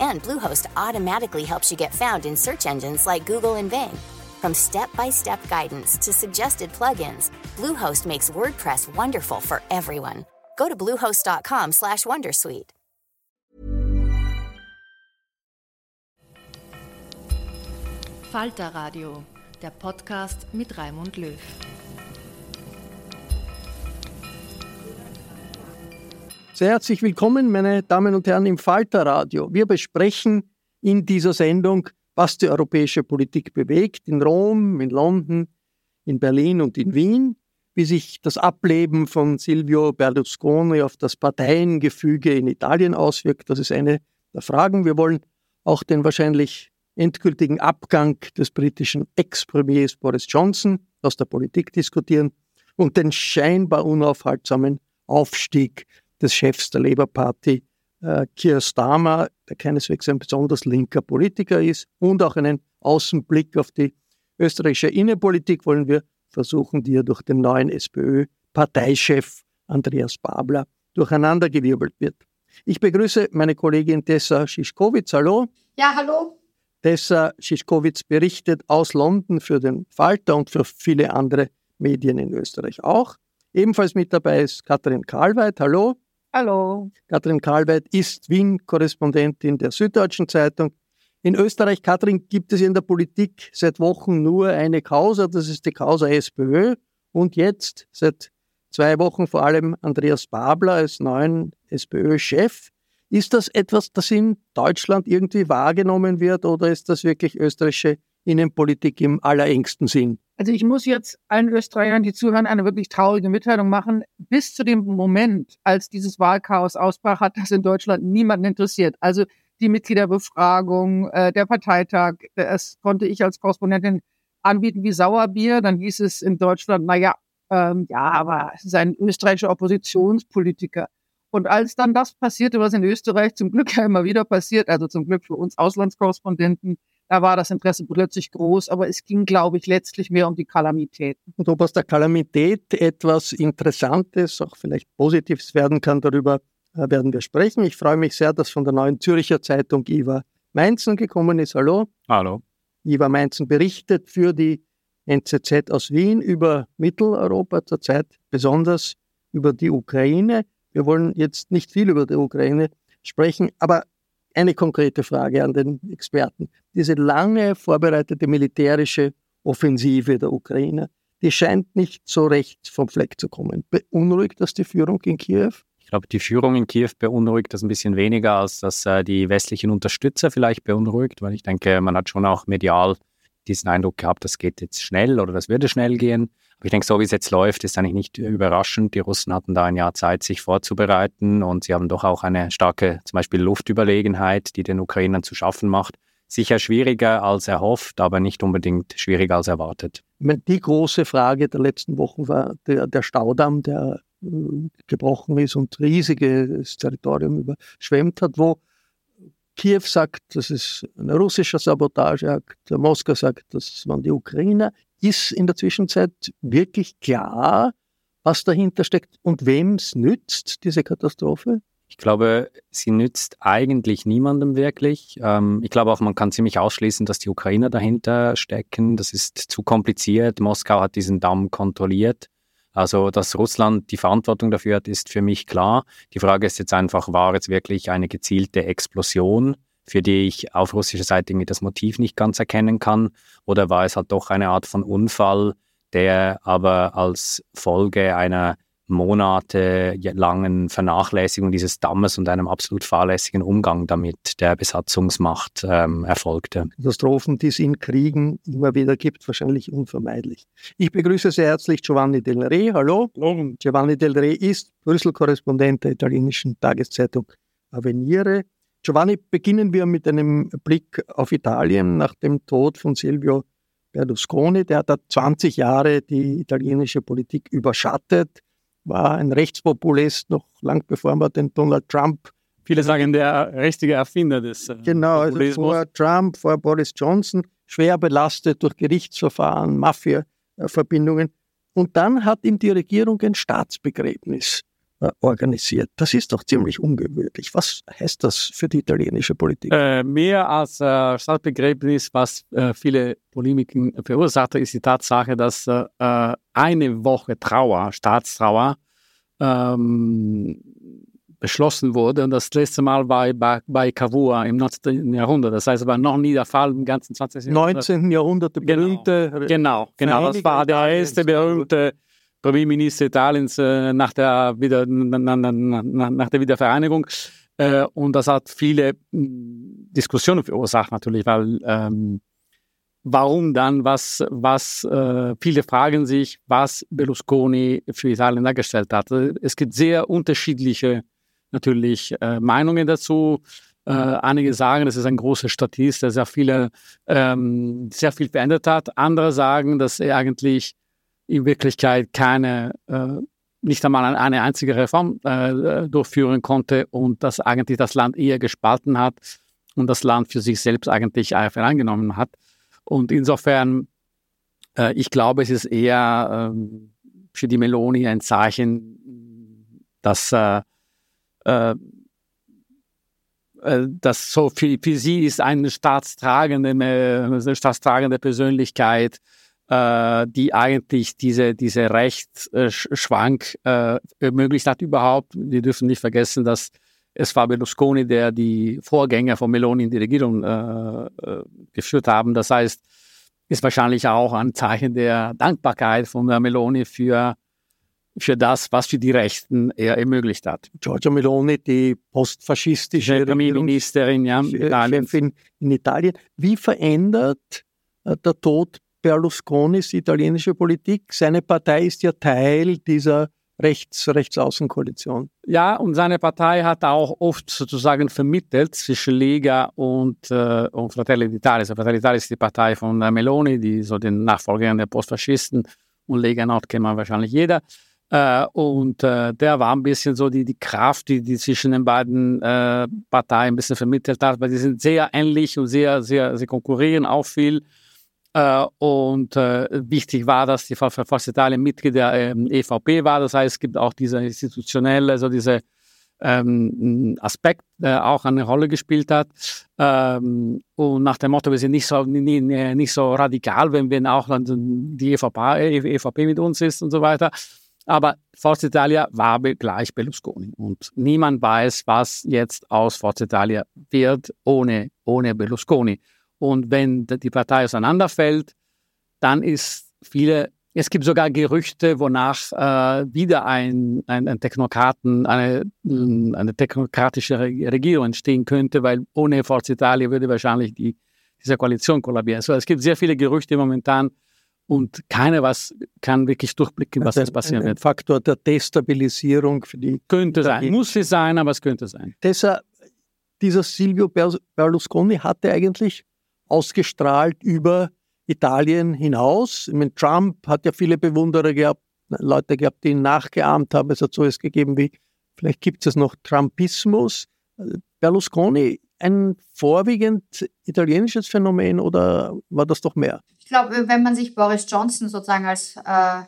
And Bluehost automatically helps you get found in search engines like Google and Bing. From step-by-step guidance to suggested plugins, Bluehost makes WordPress wonderful for everyone. Go to bluehost.com/wondersuite. Falter Radio, der Podcast mit Raimund Löw. Sehr herzlich willkommen, meine Damen und Herren, im Falterradio. Wir besprechen in dieser Sendung, was die europäische Politik bewegt, in Rom, in London, in Berlin und in Wien, wie sich das Ableben von Silvio Berlusconi auf das Parteiengefüge in Italien auswirkt. Das ist eine der Fragen. Wir wollen auch den wahrscheinlich endgültigen Abgang des britischen Ex-Premiers Boris Johnson aus der Politik diskutieren und den scheinbar unaufhaltsamen Aufstieg des Chefs der Labour Party, äh, Keir Starmer, der keineswegs ein besonders linker Politiker ist, und auch einen Außenblick auf die österreichische Innenpolitik wollen wir versuchen, die ja durch den neuen SPÖ-Parteichef Andreas Babler durcheinandergewirbelt wird. Ich begrüße meine Kollegin Tessa Schischkowitz. Hallo. Ja, hallo. Tessa Schischkowitz berichtet aus London für den Falter und für viele andere Medien in Österreich auch. Ebenfalls mit dabei ist Katrin Karlweit. Hallo. Hallo. Katrin Karlweit ist Wien-Korrespondentin der Süddeutschen Zeitung. In Österreich, Katrin, gibt es in der Politik seit Wochen nur eine Causa, das ist die Causa SPÖ. Und jetzt, seit zwei Wochen vor allem Andreas Babler als neuen SPÖ-Chef. Ist das etwas, das in Deutschland irgendwie wahrgenommen wird oder ist das wirklich österreichische Innenpolitik im allerengsten Sinn? Also ich muss jetzt allen Österreichern, die zuhören, eine wirklich traurige Mitteilung machen. Bis zu dem Moment, als dieses Wahlchaos ausbrach, hat das in Deutschland niemanden interessiert. Also die Mitgliederbefragung, äh, der Parteitag, das konnte ich als Korrespondentin anbieten wie Sauerbier. Dann hieß es in Deutschland, na ja, ähm, ja, aber es ist ein österreichischer Oppositionspolitiker. Und als dann das passierte, was in Österreich zum Glück ja immer wieder passiert, also zum Glück für uns Auslandskorrespondenten, da war das Interesse plötzlich groß, aber es ging, glaube ich, letztlich mehr um die Kalamitäten. Und ob aus der Kalamität etwas Interessantes, auch vielleicht Positives werden kann, darüber äh, werden wir sprechen. Ich freue mich sehr, dass von der neuen Zürcher Zeitung Iva Mainzen gekommen ist. Hallo. Hallo. Iva Mainzen berichtet für die NZZ aus Wien über Mitteleuropa zurzeit, besonders über die Ukraine. Wir wollen jetzt nicht viel über die Ukraine sprechen, aber eine konkrete Frage an den Experten. Diese lange vorbereitete militärische Offensive der Ukraine, die scheint nicht so recht vom Fleck zu kommen. Beunruhigt das die Führung in Kiew? Ich glaube, die Führung in Kiew beunruhigt das ein bisschen weniger, als dass äh, die westlichen Unterstützer vielleicht beunruhigt, weil ich denke, man hat schon auch medial diesen Eindruck gehabt, das geht jetzt schnell oder das würde schnell gehen. Aber ich denke, so wie es jetzt läuft, ist eigentlich nicht überraschend. Die Russen hatten da ein Jahr Zeit, sich vorzubereiten und sie haben doch auch eine starke, zum Beispiel Luftüberlegenheit, die den Ukrainern zu schaffen macht. Sicher schwieriger als erhofft, aber nicht unbedingt schwieriger als erwartet. Die große Frage der letzten Wochen war der, der Staudamm, der äh, gebrochen ist und riesiges Territorium überschwemmt hat, wo Kiew sagt, das ist ein russischer Sabotageakt, Moskau sagt, das waren die Ukrainer. Ist in der Zwischenzeit wirklich klar, was dahinter steckt und wem es nützt, diese Katastrophe? Ich glaube, sie nützt eigentlich niemandem wirklich. Ähm, ich glaube auch, man kann ziemlich ausschließen, dass die Ukrainer dahinter stecken. Das ist zu kompliziert. Moskau hat diesen Damm kontrolliert. Also, dass Russland die Verantwortung dafür hat, ist für mich klar. Die Frage ist jetzt einfach, war es wirklich eine gezielte Explosion? Für die ich auf russischer Seite irgendwie das Motiv nicht ganz erkennen kann? Oder war es halt doch eine Art von Unfall, der aber als Folge einer monatelangen Vernachlässigung dieses Dammes und einem absolut fahrlässigen Umgang damit der Besatzungsmacht ähm, erfolgte. Katastrophen, die es in Kriegen immer wieder gibt, wahrscheinlich unvermeidlich. Ich begrüße sehr herzlich Giovanni Del Re. Hallo. Hallo. Giovanni Del Re ist Brüssel-Korrespondent der italienischen Tageszeitung Avvenire Giovanni, beginnen wir mit einem Blick auf Italien nach dem Tod von Silvio Berlusconi. Der hat 20 Jahre die italienische Politik überschattet, war ein Rechtspopulist noch lang bevor man den Donald Trump Viele sagen, der richtige Erfinder des äh, Genau, also vor Trump, vor Boris Johnson, schwer belastet durch Gerichtsverfahren, Mafia-Verbindungen. Und dann hat ihm die Regierung ein Staatsbegräbnis äh, organisiert. Das ist doch ziemlich ungewöhnlich. Was heißt das für die italienische Politik? Äh, mehr als äh, Staatsbegräbnis, was äh, viele Polemiken verursacht, ist die Tatsache, dass äh, eine Woche Trauer, Staatstrauer, ähm, beschlossen wurde. Und das letzte Mal war bei, bei Cavour im 19. Jahrhundert. Das heißt, es war noch nie der Fall im ganzen 20. Jahrhundert. 19. Jahrhundert, der genau. berühmte. Genau, genau. genau. Das war der erste berühmte Premierminister Italiens äh, nach, der Wieder, na, na, na, nach der Wiedervereinigung. Äh, und das hat viele hm, Diskussionen verursacht natürlich, weil ähm, warum dann, was, was äh, viele fragen sich, was Berlusconi für Italien dargestellt hat. Es gibt sehr unterschiedliche natürlich äh, Meinungen dazu. Äh, einige sagen, das ist ein großer Statist, der sehr viele, ähm, sehr viel verändert hat. Andere sagen, dass er eigentlich in Wirklichkeit keine, äh, nicht einmal eine einzige Reform äh, durchführen konnte und dass eigentlich das Land eher gespalten hat und das Land für sich selbst eigentlich einfach angenommen hat. Und insofern, äh, ich glaube, es ist eher ähm, für die Meloni ein Zeichen, dass äh, äh, äh, das so für, für sie ist eine staatstragende, eine staatstragende Persönlichkeit, äh, die eigentlich diese, diese Rechtsschwank äh, ermöglicht hat überhaupt. Wir dürfen nicht vergessen, dass es war Berlusconi, der die Vorgänger von Meloni in die Regierung äh, äh, geführt haben. Das heißt, ist wahrscheinlich auch ein Zeichen der Dankbarkeit von Meloni für für das, was für die Rechten er ermöglicht hat. Giorgia Meloni, die postfaschistische Premierministerin ja, in, in Italien. Wie verändert äh, der Tod Berlusconis italienische Politik? Seine Partei ist ja Teil dieser Rechts, Rechtsaußenkoalition. Ja, und seine Partei hat auch oft sozusagen vermittelt zwischen Lega und, äh, und Fratelli d'Italia. Also Fratelli d'Italia ist die Partei von Meloni, die so den Nachfolgern der Postfaschisten und Lega Nord kennt man wahrscheinlich jeder. Äh, und äh, der war ein bisschen so die, die Kraft, die, die zwischen den beiden äh, Parteien ein bisschen vermittelt hat, weil die sind sehr ähnlich und sehr, sehr, sie konkurrieren auch viel. Äh, und äh, wichtig war, dass die Forza Italien Mitglied der ähm, EVP war. Das heißt, es gibt auch diese institutionelle, also diese ähm, Aspekt, der auch eine Rolle gespielt hat. Ähm, und nach dem Motto, wir sind nicht so, nicht, so radikal, wenn, wenn auch die EVP, EVP mit uns ist und so weiter. Aber Forza Italia war gleich Berlusconi. Und niemand weiß, was jetzt aus Forza Italia wird ohne, ohne Berlusconi. Und wenn die Partei auseinanderfällt, dann ist viele, es gibt sogar Gerüchte, wonach äh, wieder ein, ein, ein Technokraten, eine, eine technokratische Regierung entstehen könnte, weil ohne Forza Italia würde wahrscheinlich die, diese Koalition kollabieren. Also es gibt sehr viele Gerüchte momentan, und keiner was kann wirklich durchblicken, was also jetzt passieren ein, ein wird. Faktor der Destabilisierung für die. Könnte sein. Muss es sein, aber es könnte sein. Deshalb, dieser Silvio Berlusconi hatte eigentlich ausgestrahlt über Italien hinaus. Ich meine, Trump hat ja viele Bewunderer gehabt, Leute gehabt, die ihn nachgeahmt haben. Es hat so etwas gegeben wie, vielleicht gibt es noch Trumpismus. Berlusconi ein vorwiegend italienisches Phänomen oder war das doch mehr? Ich glaube, wenn man sich Boris Johnson sozusagen als äh,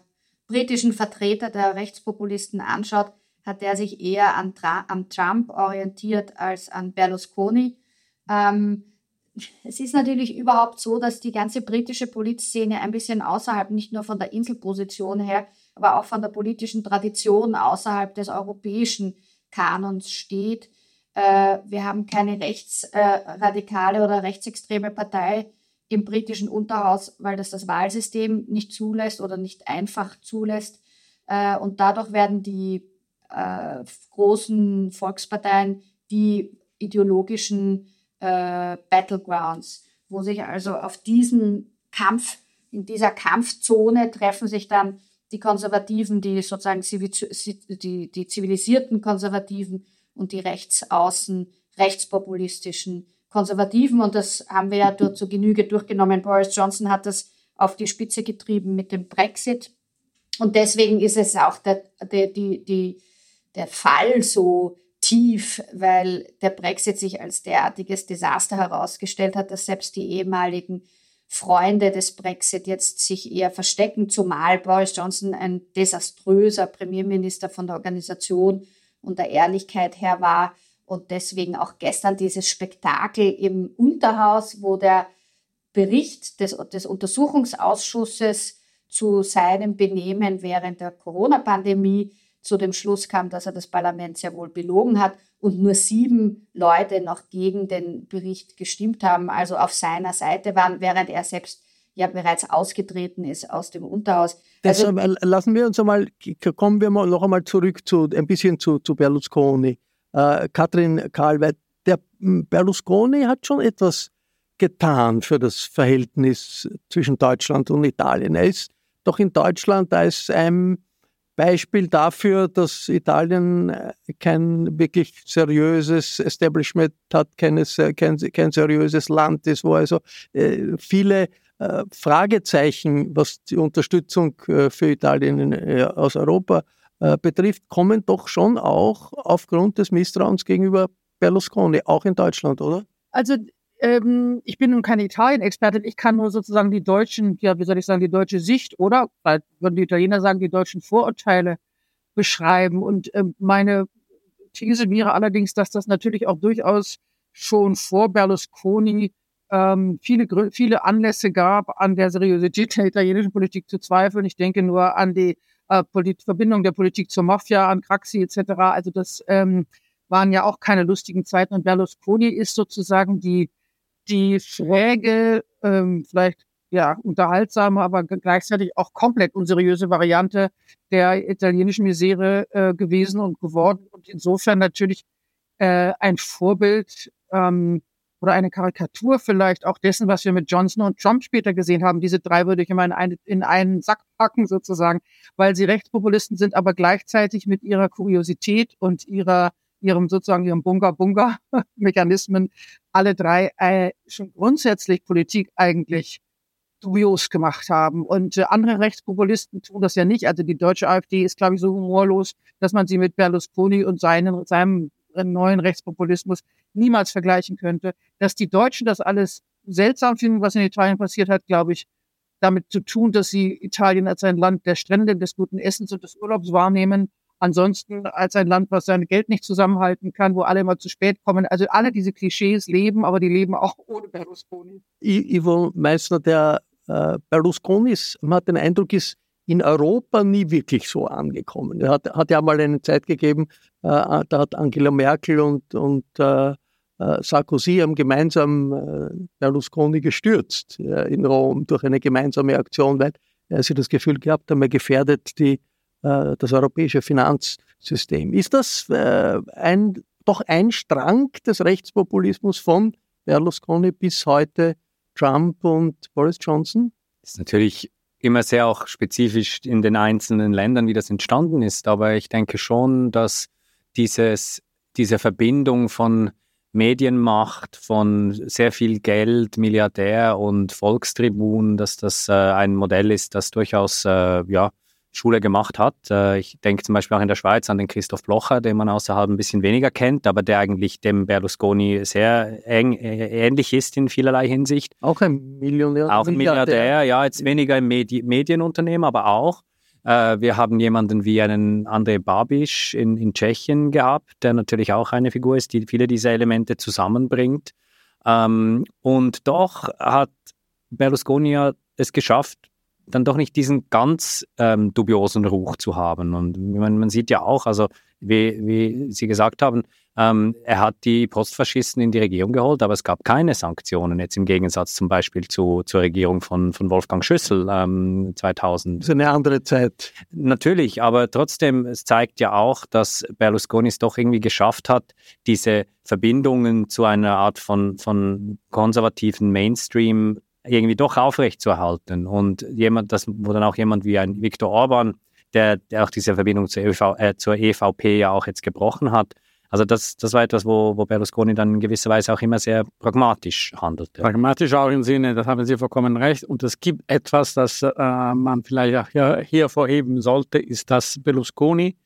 britischen Vertreter der Rechtspopulisten anschaut, hat er sich eher an, Tra an Trump orientiert als an Berlusconi. Ähm, es ist natürlich überhaupt so, dass die ganze britische Politszene ein bisschen außerhalb, nicht nur von der Inselposition her, aber auch von der politischen Tradition außerhalb des europäischen Kanons steht. Äh, wir haben keine rechtsradikale oder rechtsextreme Partei im britischen Unterhaus, weil das das Wahlsystem nicht zulässt oder nicht einfach zulässt. Äh, und dadurch werden die äh, großen Volksparteien die ideologischen äh, Battlegrounds, wo sich also auf diesen Kampf, in dieser Kampfzone treffen sich dann die Konservativen, die sozusagen die, die zivilisierten Konservativen und die Rechtsaußen rechtspopulistischen Konservativen. Und das haben wir ja dort zur Genüge durchgenommen. Boris Johnson hat das auf die Spitze getrieben mit dem Brexit. Und deswegen ist es auch der, der, die, die, der Fall so tief, weil der Brexit sich als derartiges Desaster herausgestellt hat, dass selbst die ehemaligen Freunde des Brexit jetzt sich eher verstecken, zumal Boris Johnson ein desaströser Premierminister von der Organisation und der Ehrlichkeit her war und deswegen auch gestern dieses Spektakel im Unterhaus, wo der Bericht des, des Untersuchungsausschusses zu seinem Benehmen während der Corona-Pandemie zu dem Schluss kam, dass er das Parlament sehr wohl belogen hat und nur sieben Leute noch gegen den Bericht gestimmt haben, also auf seiner Seite waren, während er selbst ja bereits ausgetreten ist aus dem Unterhaus. Also, Deshalb lassen wir uns einmal, kommen wir mal noch einmal zurück zu ein bisschen zu, zu Berlusconi. Äh, Katrin Karl, der hm, Berlusconi hat schon etwas getan für das Verhältnis zwischen Deutschland und Italien. Er ist doch in Deutschland als ein Beispiel dafür, dass Italien äh, kein wirklich seriöses Establishment hat, kein, kein, kein seriöses Land ist, wo also äh, viele äh, Fragezeichen, was die Unterstützung für Italien aus Europa betrifft, kommen doch schon auch aufgrund des Misstrauens gegenüber Berlusconi, auch in Deutschland, oder? Also ähm, ich bin nun keine Italien-Expertin, ich kann nur sozusagen die deutschen, ja, wie soll ich sagen, die deutsche Sicht oder, weil würden die Italiener sagen, die deutschen Vorurteile beschreiben. Und ähm, meine These wäre allerdings, dass das natürlich auch durchaus schon vor Berlusconi ähm, viele, viele Anlässe gab, an der Seriosität der italienischen Politik zu zweifeln. Ich denke nur an die äh, Verbindung der Politik zur Mafia, an Craxi etc. Also das ähm, waren ja auch keine lustigen Zeiten. Und Berlusconi ist sozusagen die, die schräge, ähm, vielleicht ja, unterhaltsame, aber gleichzeitig auch komplett unseriöse Variante der italienischen Misere äh, gewesen und geworden. Und insofern natürlich äh, ein Vorbild ähm, oder eine Karikatur vielleicht auch dessen, was wir mit Johnson und Trump später gesehen haben. Diese drei würde ich immer in, eine, in einen Sack packen sozusagen, weil sie Rechtspopulisten sind, aber gleichzeitig mit ihrer Kuriosität und ihrer ihrem sozusagen ihrem Bunga-Bunga-Mechanismen alle drei äh, schon grundsätzlich Politik eigentlich dubios gemacht haben. Und äh, andere Rechtspopulisten tun das ja nicht. Also die deutsche AfD ist, glaube ich, so humorlos, dass man sie mit Berlusconi und seinen, seinem neuen Rechtspopulismus niemals vergleichen könnte. Dass die Deutschen das alles seltsam finden, was in Italien passiert hat, glaube ich, damit zu tun, dass sie Italien als ein Land der Strände, des guten Essens und des Urlaubs wahrnehmen. Ansonsten als ein Land, was sein Geld nicht zusammenhalten kann, wo alle immer zu spät kommen. Also alle diese Klischees leben, aber die leben auch ohne Berlusconi. Ivo Meissner, der äh, Berlusconi ist, man hat den Eindruck, ist in Europa nie wirklich so angekommen. Er hat, hat ja mal eine Zeit gegeben, äh, da hat Angela Merkel und, und äh, Sarkozy haben gemeinsam Berlusconi gestürzt in Rom durch eine gemeinsame Aktion, weil sie das Gefühl gehabt haben, er gefährdet die, das europäische Finanzsystem. Ist das ein, doch ein Strang des Rechtspopulismus von Berlusconi bis heute Trump und Boris Johnson? Das ist natürlich immer sehr auch spezifisch in den einzelnen Ländern, wie das entstanden ist. Aber ich denke schon, dass dieses, diese Verbindung von Medienmacht, von sehr viel Geld, Milliardär und Volkstribun, dass das äh, ein Modell ist, das durchaus äh, ja, Schule gemacht hat. Äh, ich denke zum Beispiel auch in der Schweiz an den Christoph Blocher, den man außerhalb ein bisschen weniger kennt, aber der eigentlich dem Berlusconi sehr eng, äh, ähnlich ist in vielerlei Hinsicht. Auch ein Millionär. Auch ein Milliardär, ja, jetzt weniger im Medi Medienunternehmen, aber auch. Äh, wir haben jemanden wie einen André Babiš in, in Tschechien gehabt, der natürlich auch eine Figur ist, die viele dieser Elemente zusammenbringt. Ähm, und doch hat Berlusconi es geschafft, dann doch nicht diesen ganz ähm, dubiosen Ruch zu haben. Und man, man sieht ja auch, also wie, wie Sie gesagt haben, ähm, er hat die Postfaschisten in die Regierung geholt, aber es gab keine Sanktionen, jetzt im Gegensatz zum Beispiel zu, zur Regierung von, von Wolfgang Schüssel ähm, 2000. Das ist eine andere Zeit. Natürlich, aber trotzdem, es zeigt ja auch, dass Berlusconi es doch irgendwie geschafft hat, diese Verbindungen zu einer Art von, von konservativen Mainstream irgendwie doch aufrechtzuerhalten. Und jemand, das, wo dann auch jemand wie ein Viktor Orban, der, der auch diese Verbindung zur, EV, äh, zur EVP ja auch jetzt gebrochen hat, Also das, das war etwas, wo, wo Berlusconi dann in gewisser Weise auch immer sehr pragmatisch handelte. Pragmatisch auch im Sinne, das haben Sie vollkommen recht. Und es gibt etwas, das äh, man vielleicht auch hier, hier vorheben sollte, ist, dass Berlusconi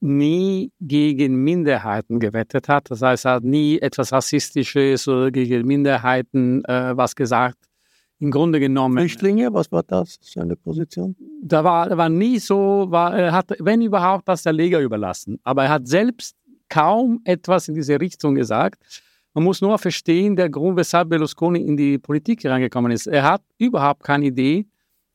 nie gegen Minderheiten gewettet hat. Das heißt, er hat nie etwas Rassistisches oder gegen Minderheiten äh, was gesagt. Im Grunde genommen. Flüchtlinge, was war das, seine Position? Da war, war nie so, war, er hat, wenn überhaupt, das der Lega überlassen. Aber er hat selbst kaum etwas in diese Richtung gesagt. Man muss nur verstehen, der Grund, weshalb Berlusconi in die Politik reingekommen ist. Er hat überhaupt keine Idee.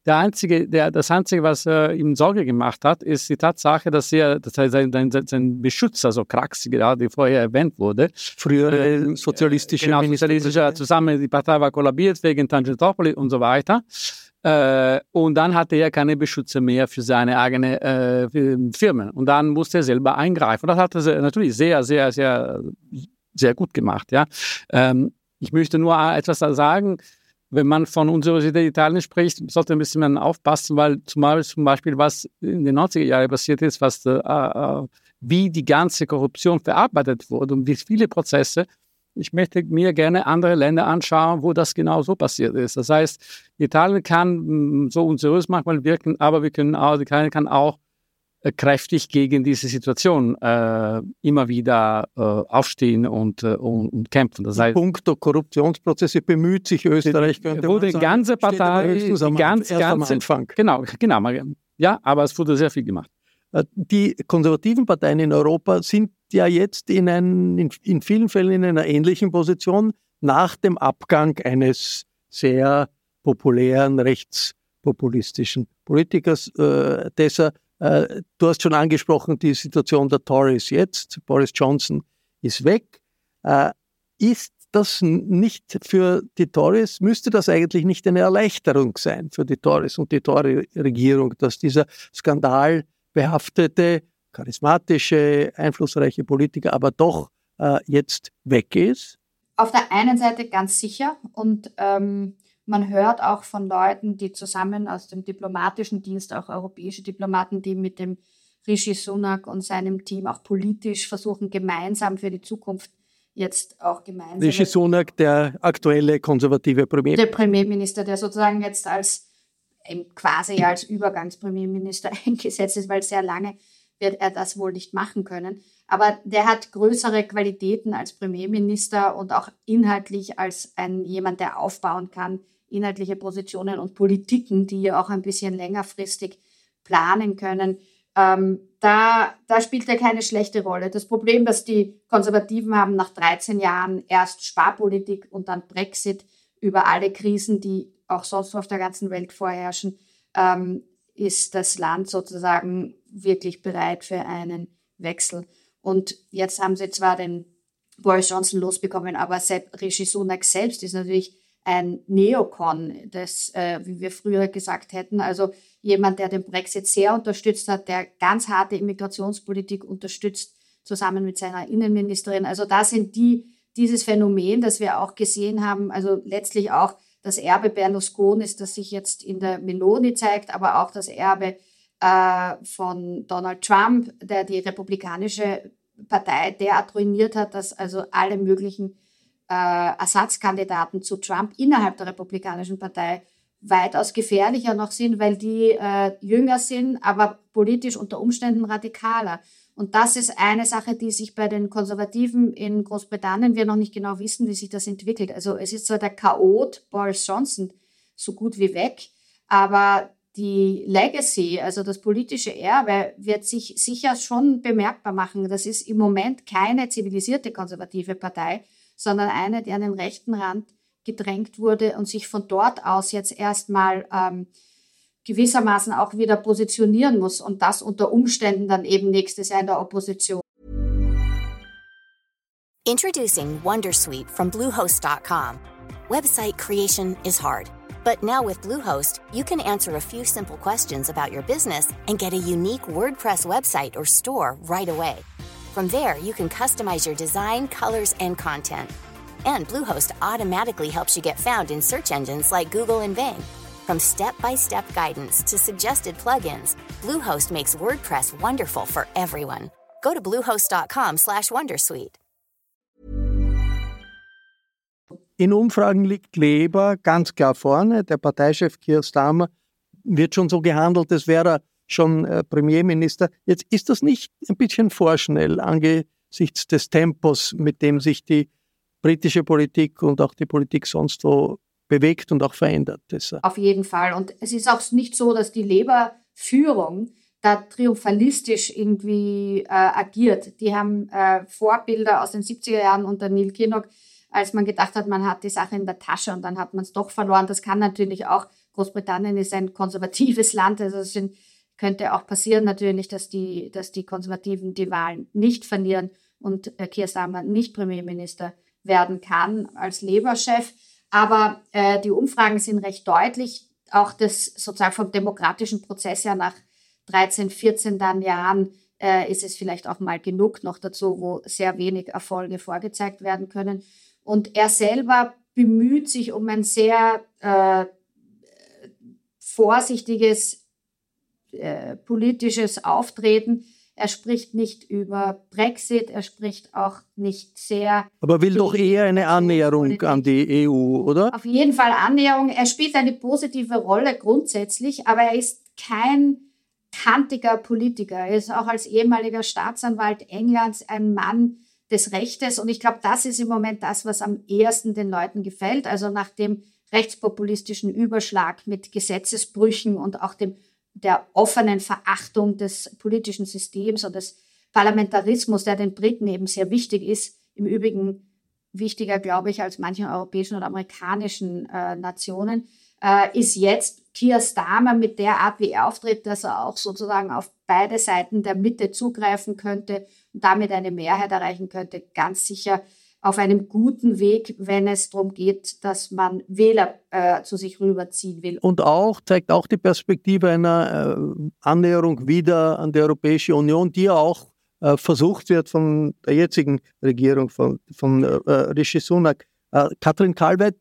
Der einzige, der, das Einzige, was äh, ihm Sorge gemacht hat, ist die Tatsache, dass er, dass er sein, sein, sein Beschützer, so Kraxi, die vorher erwähnt wurde, früher äh, sozialistische, genau, sozialistische zusammen, die Partei war kollabiert wegen Tangentopoli und so weiter. Äh, und dann hatte er keine Beschützer mehr für seine eigenen äh, Firmen. Und dann musste er selber eingreifen. Und das hat er natürlich sehr, sehr, sehr, sehr gut gemacht. Ja. Ähm, ich möchte nur etwas sagen. Wenn man von Universität Italien spricht, sollte ein bisschen aufpassen, weil zumal zum Beispiel, was in den 90er Jahren passiert ist, was, äh, äh, wie die ganze Korruption verarbeitet wurde und wie viele Prozesse ich möchte mir gerne andere Länder anschauen, wo das genau so passiert ist. Das heißt, Italien kann mm, so unseriös manchmal wirken, aber wir können auch, Italien kann auch kräftig gegen diese Situation äh, immer wieder äh, aufstehen und, äh, und, und, kämpfen. Das heißt, Punkt der Korruptionsprozesse bemüht sich Österreich, könnte wo die ganze Partei, die ganz, ganz, Anfang. Genau, genau. Ja, aber es wurde sehr viel gemacht. Äh, die konservativen Parteien in Europa sind ja jetzt in, ein, in, in vielen Fällen in einer ähnlichen Position nach dem Abgang eines sehr populären rechtspopulistischen Politikers. Äh, äh, du hast schon angesprochen, die Situation der Tories jetzt. Boris Johnson ist weg. Äh, ist das nicht für die Tories, müsste das eigentlich nicht eine Erleichterung sein für die Tories und die Tory-Regierung, dass dieser skandalbehaftete charismatische, einflussreiche Politiker, aber doch äh, jetzt weg ist? Auf der einen Seite ganz sicher und ähm, man hört auch von Leuten, die zusammen aus dem diplomatischen Dienst, auch europäische Diplomaten, die mit dem Rishi Sunak und seinem Team auch politisch versuchen, gemeinsam für die Zukunft jetzt auch gemeinsam. Rishi Sunak, der aktuelle konservative Premierminister. Der Premierminister, der sozusagen jetzt als quasi als Übergangspremierminister eingesetzt ist, weil sehr lange wird er das wohl nicht machen können. Aber der hat größere Qualitäten als Premierminister und auch inhaltlich als ein jemand, der aufbauen kann, inhaltliche Positionen und Politiken, die ja auch ein bisschen längerfristig planen können. Ähm, da, da spielt er keine schlechte Rolle. Das Problem, dass die Konservativen haben nach 13 Jahren erst Sparpolitik und dann Brexit über alle Krisen, die auch sonst auf der ganzen Welt vorherrschen, ähm, ist das Land sozusagen wirklich bereit für einen Wechsel. Und jetzt haben sie zwar den Boris Johnson losbekommen, aber Rishi Sunak selbst ist natürlich ein Neokon, das, äh, wie wir früher gesagt hätten, also jemand, der den Brexit sehr unterstützt hat, der ganz harte Immigrationspolitik unterstützt, zusammen mit seiner Innenministerin. Also da sind die, dieses Phänomen, das wir auch gesehen haben, also letztlich auch das Erbe Berlusconis, das sich jetzt in der Meloni zeigt, aber auch das Erbe äh, von Donald Trump, der die republikanische Partei derart ruiniert hat, dass also alle möglichen äh, Ersatzkandidaten zu Trump innerhalb der republikanischen Partei weitaus gefährlicher noch sind, weil die äh, jünger sind, aber politisch unter Umständen radikaler. Und das ist eine Sache, die sich bei den Konservativen in Großbritannien, wir noch nicht genau wissen, wie sich das entwickelt. Also es ist zwar der Chaot Boris Johnson so gut wie weg, aber die Legacy, also das politische Erbe, wird sich sicher schon bemerkbar machen. Das ist im Moment keine zivilisierte konservative Partei, sondern eine, die an den rechten Rand gedrängt wurde und sich von dort aus jetzt erstmal ähm, gewissermaßen auch wieder positionieren muss und das unter Umständen dann eben nächstes Jahr in der Opposition. Introducing Wondersuite from Bluehost.com. Website creation is hard. But now with Bluehost, you can answer a few simple questions about your business and get a unique WordPress website or store right away. From there, you can customize your design, colors, and content. And Bluehost automatically helps you get found in search engines like Google and Bing. From step-by-step guidance to suggested plugins, Bluehost makes WordPress wonderful for everyone. Go to bluehost.com/wondersuite. In Umfragen liegt Labour ganz klar vorne. Der Parteichef Keir wird schon so gehandelt, als wäre er schon äh, Premierminister. Jetzt ist das nicht ein bisschen vorschnell angesichts des Tempos, mit dem sich die britische Politik und auch die Politik sonst wo bewegt und auch verändert. Auf jeden Fall. Und es ist auch nicht so, dass die Labour-Führung da triumphalistisch irgendwie äh, agiert. Die haben äh, Vorbilder aus den 70er Jahren unter Neil Kinnock, als man gedacht hat, man hat die Sache in der Tasche und dann hat man es doch verloren. Das kann natürlich auch, Großbritannien ist ein konservatives Land, also es sind, könnte auch passieren natürlich, dass die, dass die Konservativen die Wahlen nicht verlieren und äh, Keir Starmer nicht Premierminister werden kann als Labour-Chef. Aber äh, die Umfragen sind recht deutlich. Auch das sozusagen vom demokratischen Prozess ja nach 13, 14 dann Jahren äh, ist es vielleicht auch mal genug noch dazu, wo sehr wenig Erfolge vorgezeigt werden können. Und er selber bemüht sich um ein sehr äh, vorsichtiges äh, politisches Auftreten. Er spricht nicht über Brexit, er spricht auch nicht sehr. Aber will doch eher eine Annäherung Politik. an die EU, oder? Auf jeden Fall Annäherung. Er spielt eine positive Rolle grundsätzlich, aber er ist kein kantiger Politiker. Er ist auch als ehemaliger Staatsanwalt Englands ein Mann des Rechtes. Und ich glaube, das ist im Moment das, was am ehesten den Leuten gefällt. Also nach dem rechtspopulistischen Überschlag mit Gesetzesbrüchen und auch dem, der offenen Verachtung des politischen Systems und des Parlamentarismus, der den Briten eben sehr wichtig ist, im Übrigen wichtiger, glaube ich, als manchen europäischen oder amerikanischen äh, Nationen, äh, ist jetzt Keir Starmer mit der Art, wie er auftritt, dass er auch sozusagen auf beide Seiten der Mitte zugreifen könnte und damit eine Mehrheit erreichen könnte, ganz sicher auf einem guten Weg, wenn es darum geht, dass man Wähler äh, zu sich rüberziehen will. Und auch zeigt auch die Perspektive einer äh, Annäherung wieder an die Europäische Union, die ja auch äh, versucht wird von der jetzigen Regierung, von, von äh, Rishi Sunak. Äh, Katrin Kalweit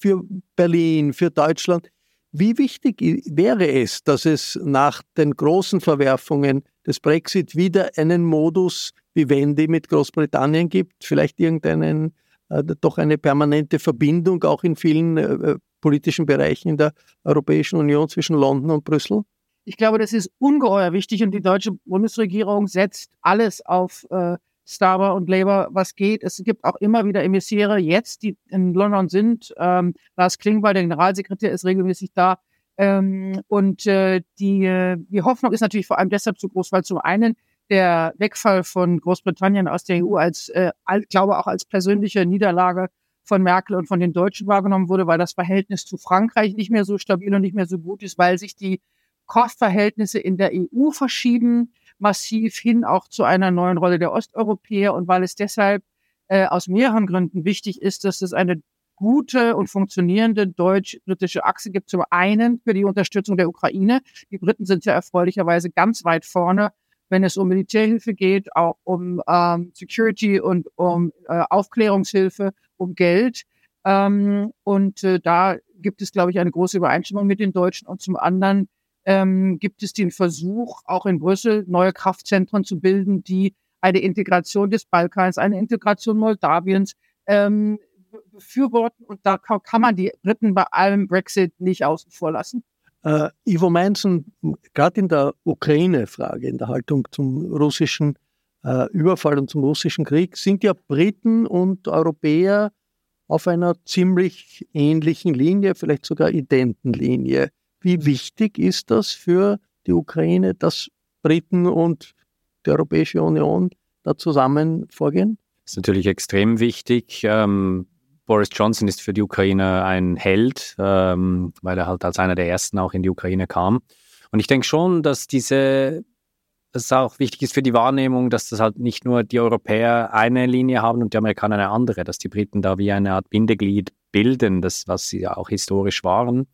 für Berlin, für Deutschland wie wichtig wäre es, dass es nach den großen Verwerfungen des Brexit wieder einen Modus Vivendi mit Großbritannien gibt, vielleicht irgendeinen, äh, doch eine permanente Verbindung auch in vielen äh, äh, politischen Bereichen in der Europäischen Union zwischen London und Brüssel? Ich glaube, das ist ungeheuer wichtig und die deutsche Bundesregierung setzt alles auf äh, Starber und Labour, was geht. Es gibt auch immer wieder Emissäre jetzt, die in London sind. Ähm, Lars Klingbeil, der Generalsekretär, ist regelmäßig da. Ähm, und äh, die, äh, die Hoffnung ist natürlich vor allem deshalb zu groß, weil zum einen der Wegfall von Großbritannien aus der EU als, äh, glaube auch als persönliche Niederlage von Merkel und von den Deutschen wahrgenommen wurde, weil das Verhältnis zu Frankreich nicht mehr so stabil und nicht mehr so gut ist, weil sich die Kostverhältnisse in der EU verschieben massiv hin auch zu einer neuen Rolle der Osteuropäer und weil es deshalb äh, aus mehreren Gründen wichtig ist, dass es eine gute und funktionierende deutsch-britische Achse gibt. Zum einen für die Unterstützung der Ukraine. Die Briten sind ja erfreulicherweise ganz weit vorne, wenn es um Militärhilfe geht, auch um ähm, Security und um äh, Aufklärungshilfe, um Geld. Ähm, und äh, da gibt es, glaube ich, eine große Übereinstimmung mit den Deutschen. Und zum anderen ähm, gibt es den Versuch, auch in Brüssel neue Kraftzentren zu bilden, die eine Integration des Balkans, eine Integration Moldawiens ähm, befürworten. Und da kann, man die Briten bei allem Brexit nicht außen vor lassen. Uh, Ivo Meinzen, gerade in der Ukraine-Frage, in der Haltung zum russischen uh, Überfall und zum russischen Krieg, sind ja Briten und Europäer auf einer ziemlich ähnlichen Linie, vielleicht sogar identen Linie. Wie wichtig ist das für die Ukraine, dass Briten und die Europäische Union da zusammen vorgehen? Das ist natürlich extrem wichtig. Ähm, Boris Johnson ist für die Ukraine ein Held, ähm, weil er halt als einer der ersten auch in die Ukraine kam. Und ich denke schon, dass diese, dass es auch wichtig ist für die Wahrnehmung, dass das halt nicht nur die Europäer eine Linie haben und die Amerikaner eine andere, dass die Briten da wie eine Art Bindeglied bilden, das was sie ja auch historisch waren.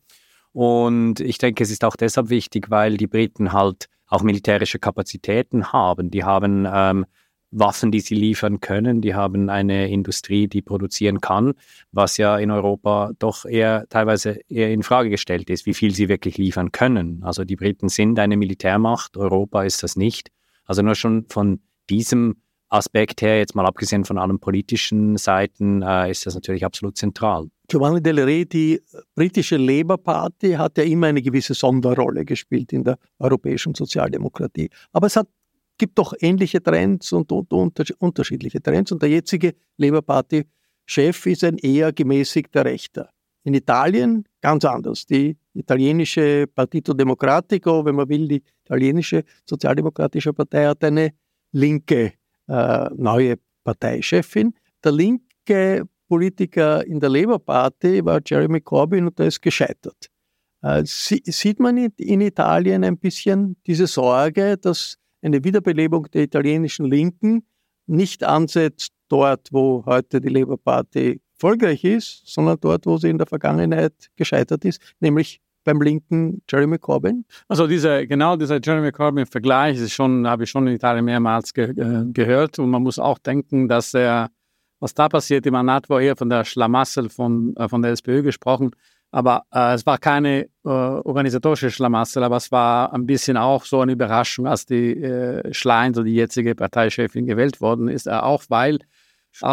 Und ich denke, es ist auch deshalb wichtig, weil die Briten halt auch militärische Kapazitäten haben. Die haben ähm, Waffen, die sie liefern können. Die haben eine Industrie, die produzieren kann, was ja in Europa doch eher teilweise eher in Frage gestellt ist, wie viel sie wirklich liefern können. Also die Briten sind eine Militärmacht, Europa ist das nicht. Also nur schon von diesem Aspekt her, jetzt mal abgesehen von allen politischen Seiten, äh, ist das natürlich absolut zentral. Giovanni Del Re, die britische Labour Party hat ja immer eine gewisse Sonderrolle gespielt in der europäischen Sozialdemokratie. Aber es hat, gibt doch ähnliche Trends und, und, und unterschiedliche Trends. Und der jetzige Labour Party-Chef ist ein eher gemäßigter Rechter. In Italien ganz anders. Die italienische Partito Democratico, wenn man will, die italienische Sozialdemokratische Partei hat eine linke äh, neue Parteichefin. Der linke Politiker in der Labour Party war Jeremy Corbyn und der ist gescheitert. Äh, sieht man in Italien ein bisschen diese Sorge, dass eine Wiederbelebung der italienischen Linken nicht ansetzt dort, wo heute die Labour Party erfolgreich ist, sondern dort, wo sie in der Vergangenheit gescheitert ist, nämlich beim linken Jeremy Corbyn? Also diese, genau dieser Jeremy Corbyn-Vergleich habe ich schon in Italien mehrmals ge äh, gehört und man muss auch denken, dass er, was da passiert, im Manat war hier von der Schlamassel von, äh, von der SPÖ gesprochen, aber äh, es war keine äh, organisatorische Schlamassel, aber es war ein bisschen auch so eine Überraschung, als die äh, Schlein, so die jetzige Parteichefin, gewählt worden ist, äh, auch weil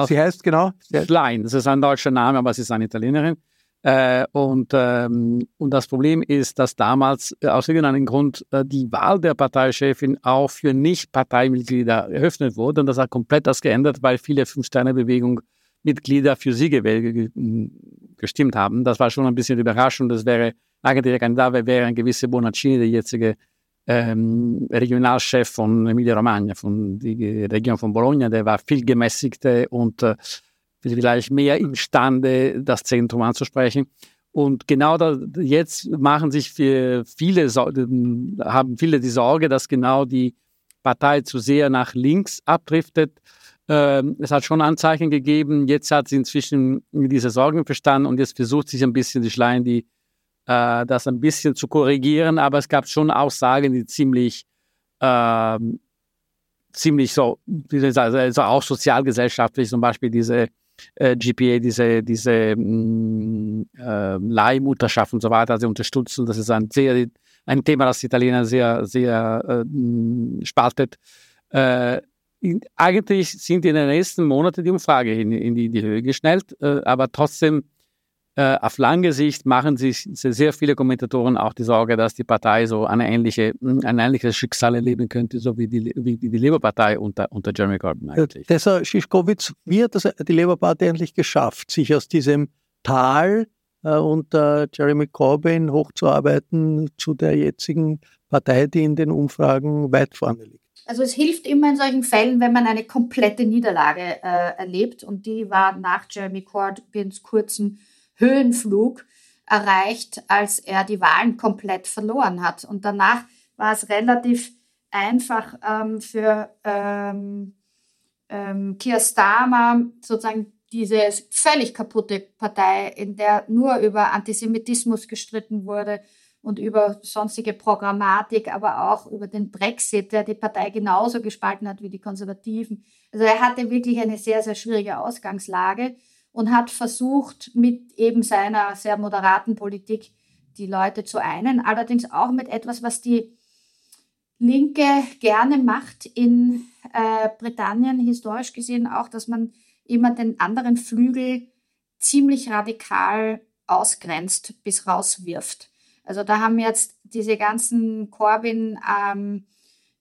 Sie heißt genau? Schlein, das ist ein deutscher Name, aber sie ist eine Italienerin. Äh, und, ähm, und das Problem ist, dass damals äh, aus irgendeinem Grund die Wahl der Parteichefin auch für Nicht-Parteimitglieder eröffnet wurde. Und das hat komplett das geändert, weil viele Fünf-Sterne-Bewegung-Mitglieder für sie gestimmt haben. Das war schon ein bisschen überraschend. Das wäre eigentlich der Kandidat wäre ein gewisser Bonaccini, der jetzige ähm, Regionalchef von Emilia-Romagna, von der Region von Bologna. Der war viel gemäßigter und äh, vielleicht mehr imstande, das Zentrum anzusprechen. Und genau da, jetzt machen sich viele, haben viele die Sorge, dass genau die Partei zu sehr nach links abdriftet. Ähm, es hat schon Anzeichen gegeben. Jetzt hat sie inzwischen diese Sorgen verstanden und jetzt versucht sich ein bisschen die Schleien, die, äh, das ein bisschen zu korrigieren. Aber es gab schon Aussagen, die ziemlich, äh, ziemlich so, also auch sozialgesellschaftlich, zum Beispiel diese äh, GPA diese, diese äh, Leihmutterschaft und so weiter sie unterstützen. Das ist ein, sehr, ein Thema, das die Italiener sehr, sehr äh, mm, spaltet. Äh, in, eigentlich sind in den nächsten Monaten die Umfrage in, in die, die Höhe geschnellt, äh, aber trotzdem äh, auf lange Sicht machen sich sehr viele Kommentatoren auch die Sorge, dass die Partei so eine ähnliche, ein ähnliches Schicksal erleben könnte, so wie die, wie die Labour-Partei unter, unter Jeremy Corbyn eigentlich. Tessa Schischkowitz, wie hat das die Labour-Partei endlich geschafft, sich aus diesem Tal äh, unter Jeremy Corbyn hochzuarbeiten zu der jetzigen Partei, die in den Umfragen weit vorne liegt? Also es hilft immer in solchen Fällen, wenn man eine komplette Niederlage äh, erlebt. Und die war nach Jeremy Corbyns kurzen Höhenflug erreicht, als er die Wahlen komplett verloren hat. Und danach war es relativ einfach ähm, für ähm, ähm, Keir Starmer sozusagen diese völlig kaputte Partei, in der nur über Antisemitismus gestritten wurde und über sonstige Programmatik, aber auch über den Brexit, der die Partei genauso gespalten hat wie die Konservativen. Also er hatte wirklich eine sehr, sehr schwierige Ausgangslage und hat versucht, mit eben seiner sehr moderaten Politik die Leute zu einen, allerdings auch mit etwas, was die Linke gerne macht in äh, Britannien, historisch gesehen auch, dass man immer den anderen Flügel ziemlich radikal ausgrenzt bis rauswirft. Also da haben jetzt diese ganzen Corbyn ähm,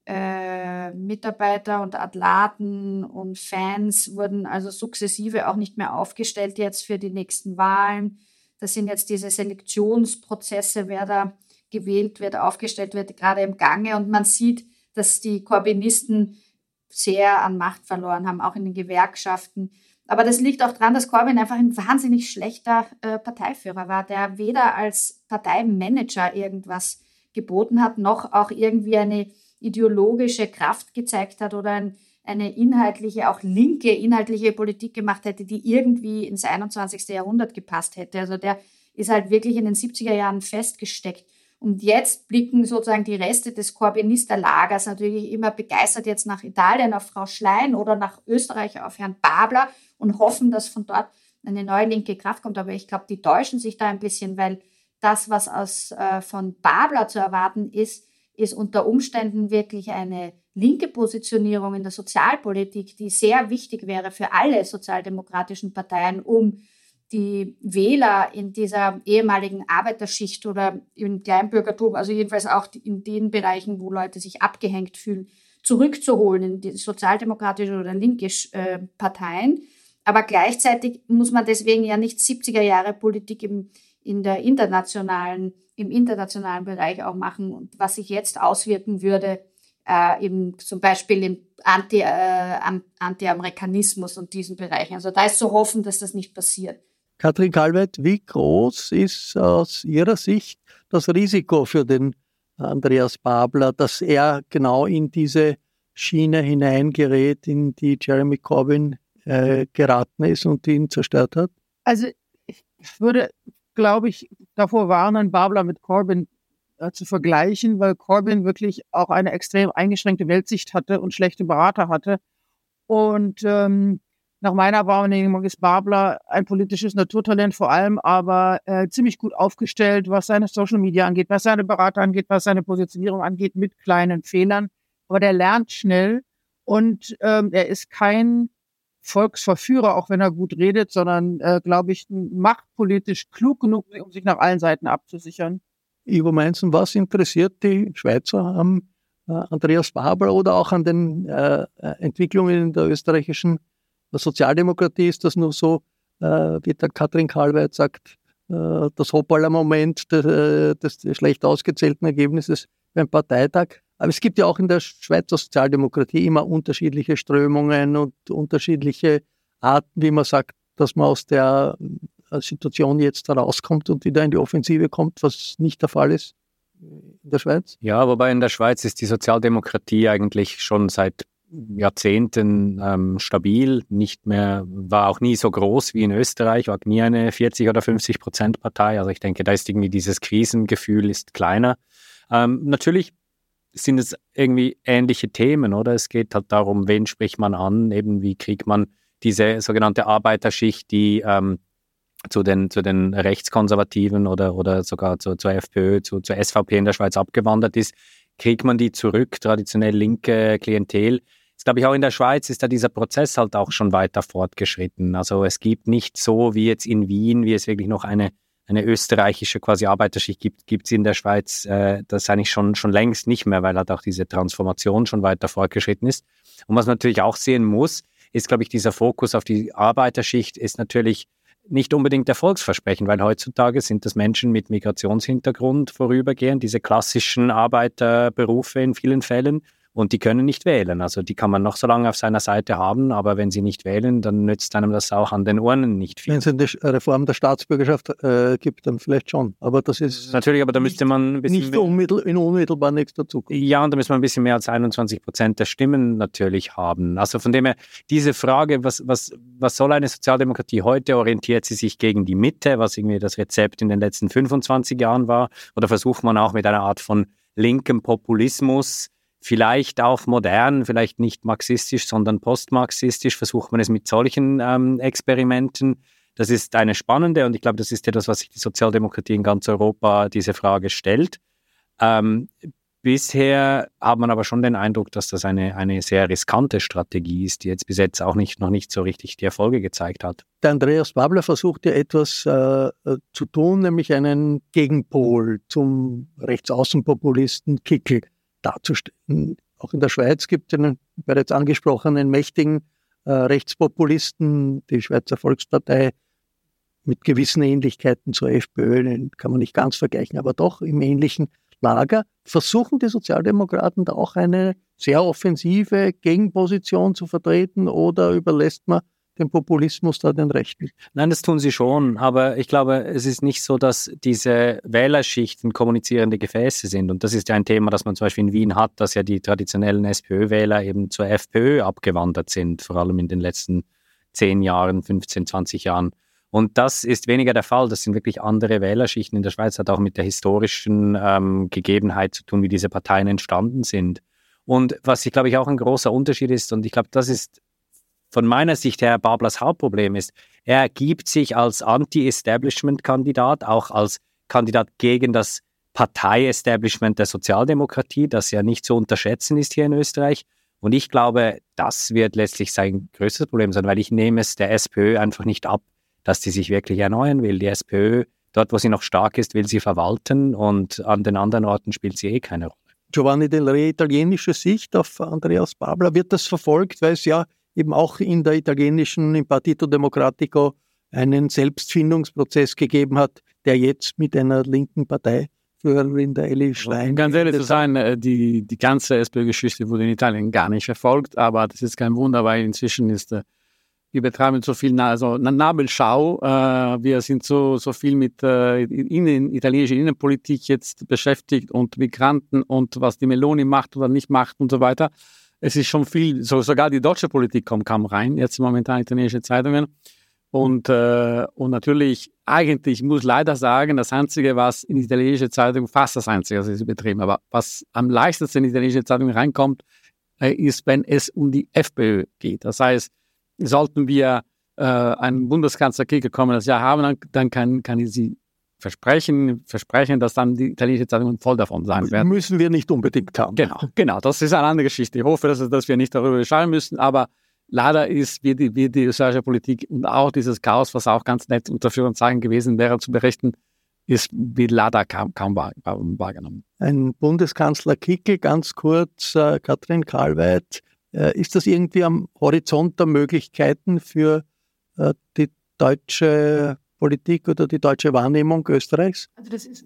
äh, Mitarbeiter und Athlaten und Fans wurden also sukzessive auch nicht mehr aufgestellt jetzt für die nächsten Wahlen. Das sind jetzt diese Selektionsprozesse, wer da gewählt wird, aufgestellt wird, gerade im Gange. Und man sieht, dass die Corbynisten sehr an Macht verloren haben, auch in den Gewerkschaften. Aber das liegt auch daran, dass Corbyn einfach ein wahnsinnig schlechter äh, Parteiführer war, der weder als Parteimanager irgendwas geboten hat, noch auch irgendwie eine ideologische Kraft gezeigt hat oder ein, eine inhaltliche, auch linke inhaltliche Politik gemacht hätte, die irgendwie ins 21. Jahrhundert gepasst hätte. Also der ist halt wirklich in den 70er Jahren festgesteckt. Und jetzt blicken sozusagen die Reste des Corbynister-Lagers natürlich immer begeistert jetzt nach Italien auf Frau Schlein oder nach Österreich auf Herrn Babler und hoffen, dass von dort eine neue linke Kraft kommt. Aber ich glaube, die täuschen sich da ein bisschen, weil das, was aus, äh, von Babler zu erwarten ist, ist unter Umständen wirklich eine linke Positionierung in der Sozialpolitik, die sehr wichtig wäre für alle sozialdemokratischen Parteien, um die Wähler in dieser ehemaligen Arbeiterschicht oder im Kleinbürgertum, also jedenfalls auch in den Bereichen, wo Leute sich abgehängt fühlen, zurückzuholen in die sozialdemokratische oder linke äh, Parteien. Aber gleichzeitig muss man deswegen ja nicht 70er Jahre Politik im, in der internationalen, im internationalen Bereich auch machen, was sich jetzt auswirken würde, äh, im, zum Beispiel im Anti, äh, Anti-Amerikanismus und diesen Bereichen. Also da ist zu hoffen, dass das nicht passiert. Katrin Kalweit, wie groß ist aus Ihrer Sicht das Risiko für den Andreas Babler, dass er genau in diese Schiene hineingerät, in die Jeremy Corbyn äh, geraten ist und ihn zerstört hat? Also ich würde, glaube ich, davor warnen, Babler mit Corbyn äh, zu vergleichen, weil Corbyn wirklich auch eine extrem eingeschränkte Weltsicht hatte und schlechte Berater hatte. Und ähm, nach meiner Wahrnehmung ist Babler ein politisches Naturtalent vor allem, aber äh, ziemlich gut aufgestellt, was seine Social Media angeht, was seine Berater angeht, was seine Positionierung angeht, mit kleinen Fehlern. Aber der lernt schnell und ähm, er ist kein Volksverführer, auch wenn er gut redet, sondern, äh, glaube ich, machtpolitisch klug genug, um sich nach allen Seiten abzusichern. Ivo Meinzen, was interessiert die Schweizer am äh, Andreas Babler oder auch an den äh, äh Entwicklungen in der österreichischen Sozialdemokratie? Ist das nur so, äh, wie der Katrin Karlweit sagt, äh, das Hoppaler-Moment des, äh, des schlecht ausgezählten Ergebnisses beim Parteitag? Aber es gibt ja auch in der Schweizer Sozialdemokratie immer unterschiedliche Strömungen und unterschiedliche Arten, wie man sagt, dass man aus der äh, Situation jetzt herauskommt und wieder in die Offensive kommt, was nicht der Fall ist in der Schweiz. Ja, wobei in der Schweiz ist die Sozialdemokratie eigentlich schon seit Jahrzehnten ähm, stabil, nicht mehr, war auch nie so groß wie in Österreich, war nie eine 40 oder 50 Prozent Partei. Also ich denke, da ist irgendwie dieses Krisengefühl ist kleiner. Ähm, natürlich sind es irgendwie ähnliche Themen, oder? Es geht halt darum, wen spricht man an, eben wie kriegt man diese sogenannte Arbeiterschicht, die ähm, zu, den, zu den Rechtskonservativen oder, oder sogar zu, zur FPÖ, zu, zur SVP in der Schweiz abgewandert ist, kriegt man die zurück, traditionell linke Klientel. Das glaube ich auch in der Schweiz ist da dieser Prozess halt auch schon weiter fortgeschritten. Also es gibt nicht so wie jetzt in Wien, wie es wirklich noch eine eine österreichische quasi Arbeiterschicht gibt, gibt es in der Schweiz äh, das eigentlich schon, schon längst nicht mehr, weil halt auch diese Transformation schon weiter fortgeschritten ist. Und was man natürlich auch sehen muss, ist, glaube ich, dieser Fokus auf die Arbeiterschicht ist natürlich nicht unbedingt Erfolgsversprechen, weil heutzutage sind das Menschen mit Migrationshintergrund vorübergehend, diese klassischen Arbeiterberufe in vielen Fällen und die können nicht wählen. Also die kann man noch so lange auf seiner Seite haben, aber wenn sie nicht wählen, dann nützt einem das auch an den Ohren nicht viel. Wenn es eine Reform der Staatsbürgerschaft äh, gibt, dann vielleicht schon. Aber das ist natürlich, aber da müsste man ein bisschen nicht unmittel, in unmittelbar nächster Zukunft. Ja, und da müsste man ein bisschen mehr als 21 Prozent der Stimmen natürlich haben. Also von dem her diese Frage, was was was soll eine Sozialdemokratie heute? Orientiert sie sich gegen die Mitte, was irgendwie das Rezept in den letzten 25 Jahren war, oder versucht man auch mit einer Art von linkem Populismus vielleicht auch modern, vielleicht nicht marxistisch, sondern postmarxistisch, versucht man es mit solchen ähm, Experimenten. Das ist eine spannende und ich glaube, das ist etwas, was sich die Sozialdemokratie in ganz Europa diese Frage stellt. Ähm, bisher hat man aber schon den Eindruck, dass das eine, eine sehr riskante Strategie ist, die jetzt bis jetzt auch nicht, noch nicht so richtig die Erfolge gezeigt hat. Der Andreas Babler versucht ja etwas äh, zu tun, nämlich einen Gegenpol zum Rechtsaußenpopulisten Kickel darzustellen. Auch in der Schweiz gibt es einen bereits angesprochenen mächtigen äh, Rechtspopulisten, die Schweizer Volkspartei mit gewissen Ähnlichkeiten zur FPÖ, den kann man nicht ganz vergleichen, aber doch im ähnlichen Lager. Versuchen die Sozialdemokraten da auch eine sehr offensive Gegenposition zu vertreten oder überlässt man den Populismus da den Rechten. Nein, das tun sie schon, aber ich glaube, es ist nicht so, dass diese Wählerschichten kommunizierende Gefäße sind. Und das ist ja ein Thema, das man zum Beispiel in Wien hat, dass ja die traditionellen SPÖ-Wähler eben zur FPÖ abgewandert sind, vor allem in den letzten zehn Jahren, 15, 20 Jahren. Und das ist weniger der Fall. Das sind wirklich andere Wählerschichten in der Schweiz, hat auch mit der historischen ähm, Gegebenheit zu tun, wie diese Parteien entstanden sind. Und was ich glaube ich auch ein großer Unterschied ist, und ich glaube, das ist von meiner Sicht her Bablers Hauptproblem ist, er gibt sich als Anti-Establishment-Kandidat, auch als Kandidat gegen das Partei-Establishment der Sozialdemokratie, das ja nicht zu unterschätzen ist hier in Österreich. Und ich glaube, das wird letztlich sein größtes Problem sein, weil ich nehme es der SPÖ einfach nicht ab, dass sie sich wirklich erneuern will. Die SPÖ, dort wo sie noch stark ist, will sie verwalten und an den anderen Orten spielt sie eh keine Rolle. Giovanni Del Re, italienische Sicht auf Andreas Babler, wird das verfolgt, weil es ja eben auch in der italienischen, im Partito Democratico einen Selbstfindungsprozess gegeben hat, der jetzt mit einer linken Partei Führerin der Elli Schlein. Um ganz ehrlich zu sein, äh, die, die ganze SPÖ-Geschichte wurde in Italien gar nicht verfolgt, aber das ist kein Wunder, weil inzwischen ist, äh, wir betreiben so viel also Nabelschau, äh, wir sind so, so viel mit innen, italienischer Innenpolitik jetzt beschäftigt und Migranten und was die Meloni macht oder nicht macht und so weiter. Es ist schon viel, so, sogar die deutsche Politik kommt kaum rein, jetzt momentan italienische Zeitungen. Und, äh, und natürlich, eigentlich muss leider sagen, das Einzige, was in italienische Zeitung, fast das Einzige, was sie betrieben, aber was am leichtesten in italienische Zeitung reinkommt, äh, ist, wenn es um die FPÖ geht. Das heißt, sollten wir äh, einen Bundeskanzler kommen das Jahr haben, dann, dann kann, kann ich sie versprechen, versprechen, dass dann die italienische Zeitungen voll davon sein werden. Müssen wir nicht unbedingt haben. Genau, genau. Das ist eine andere Geschichte. Ich hoffe, dass, dass wir nicht darüber schreiben müssen, aber leider ist, wie die, wie die österreichische Politik und auch dieses Chaos, was auch ganz nett unter Führungszeichen gewesen wäre zu berichten, ist wie leider kaum, kaum wahrgenommen. Ein Bundeskanzler Kickel, ganz kurz, äh, Katrin Karlweit, äh, ist das irgendwie am Horizont der Möglichkeiten für äh, die deutsche Politik oder die deutsche Wahrnehmung Österreichs? Also das ist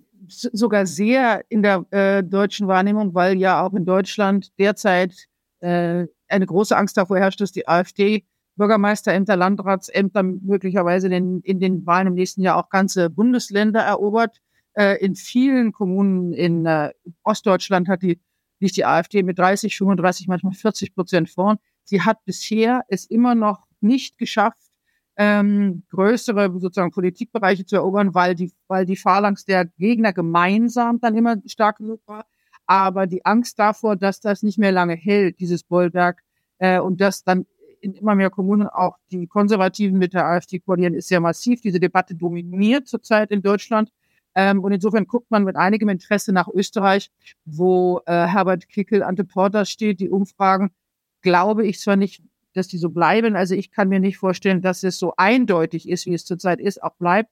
sogar sehr in der äh, deutschen Wahrnehmung, weil ja auch in Deutschland derzeit äh, eine große Angst davor herrscht, dass die AfD Bürgermeisterämter, Landratsämter möglicherweise in den, in den Wahlen im nächsten Jahr auch ganze Bundesländer erobert. Äh, in vielen Kommunen in äh, Ostdeutschland hat die, liegt die AfD mit 30, 35, manchmal 40 Prozent vorn. Sie hat bisher es immer noch nicht geschafft, ähm, größere sozusagen Politikbereiche zu erobern, weil die, weil die Phalanx der Gegner gemeinsam dann immer stark genug war. Aber die Angst davor, dass das nicht mehr lange hält, dieses Bollwerk, äh, und dass dann in immer mehr Kommunen auch die Konservativen mit der AfD koalieren, ist sehr massiv. Diese Debatte dominiert zurzeit in Deutschland. Ähm, und insofern guckt man mit einigem Interesse nach Österreich, wo äh, Herbert Kickel ante Porter steht. Die Umfragen glaube ich zwar nicht, dass die so bleiben. Also ich kann mir nicht vorstellen, dass es so eindeutig ist, wie es zurzeit ist, auch bleibt.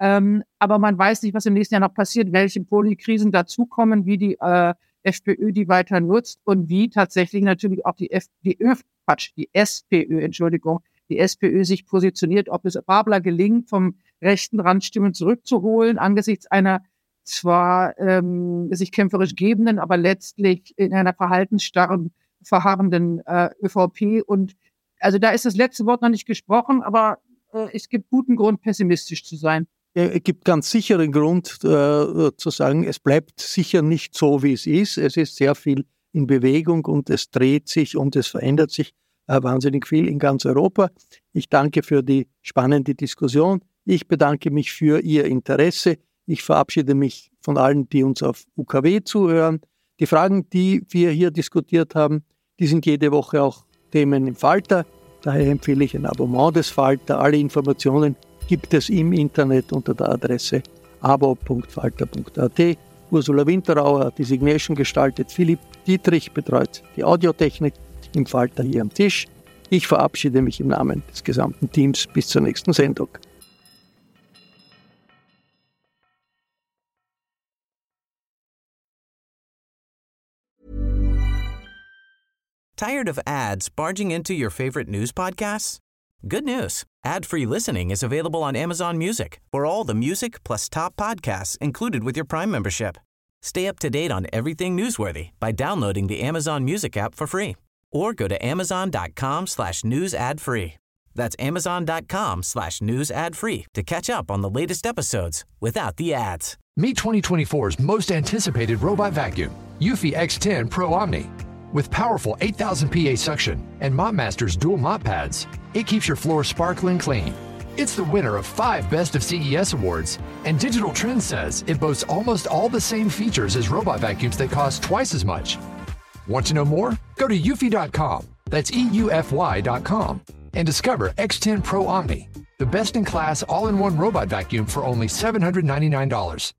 Ähm, aber man weiß nicht, was im nächsten Jahr noch passiert, welche Polykrisen dazukommen, wie die äh, FPÖ die weiter nutzt und wie tatsächlich natürlich auch die, F die, Öf Quatsch, die SPÖ, Entschuldigung, die SPÖ sich positioniert, ob es Babler gelingt, vom rechten Rand Stimmen zurückzuholen, angesichts einer zwar ähm, sich kämpferisch gebenden, aber letztlich in einer verhaltensstarren, verharrenden äh, ÖVP. Und also da ist das letzte Wort noch nicht gesprochen, aber äh, es gibt guten Grund, pessimistisch zu sein. Es gibt ganz sicher einen Grund äh, zu sagen, es bleibt sicher nicht so, wie es ist. Es ist sehr viel in Bewegung und es dreht sich und es verändert sich äh, wahnsinnig viel in ganz Europa. Ich danke für die spannende Diskussion. Ich bedanke mich für Ihr Interesse. Ich verabschiede mich von allen, die uns auf UKW zuhören. Die Fragen, die wir hier diskutiert haben, die sind jede Woche auch Themen im Falter. Daher empfehle ich ein Abonnement des Falter. Alle Informationen gibt es im Internet unter der Adresse abo.falter.at. Ursula Winterauer hat die Signation gestaltet. Philipp Dietrich betreut die Audiotechnik im Falter hier am Tisch. Ich verabschiede mich im Namen des gesamten Teams bis zur nächsten Sendung. Tired of ads barging into your favorite news podcasts? Good news. Ad-free listening is available on Amazon Music for all the music plus top podcasts included with your Prime membership. Stay up to date on everything newsworthy by downloading the Amazon Music app for free or go to amazon.com slash news ad free. That's amazon.com slash news ad free to catch up on the latest episodes without the ads. Meet 2024's most anticipated robot vacuum, Eufy X10 Pro Omni. With powerful 8000 PA suction and MopMaster's dual mop pads, it keeps your floor sparkling clean. It's the winner of five Best of CES awards, and Digital Trends says it boasts almost all the same features as robot vacuums that cost twice as much. Want to know more? Go to eufy.com, that's EUFY.com, and discover X10 Pro Omni, the best in class all in one robot vacuum for only $799.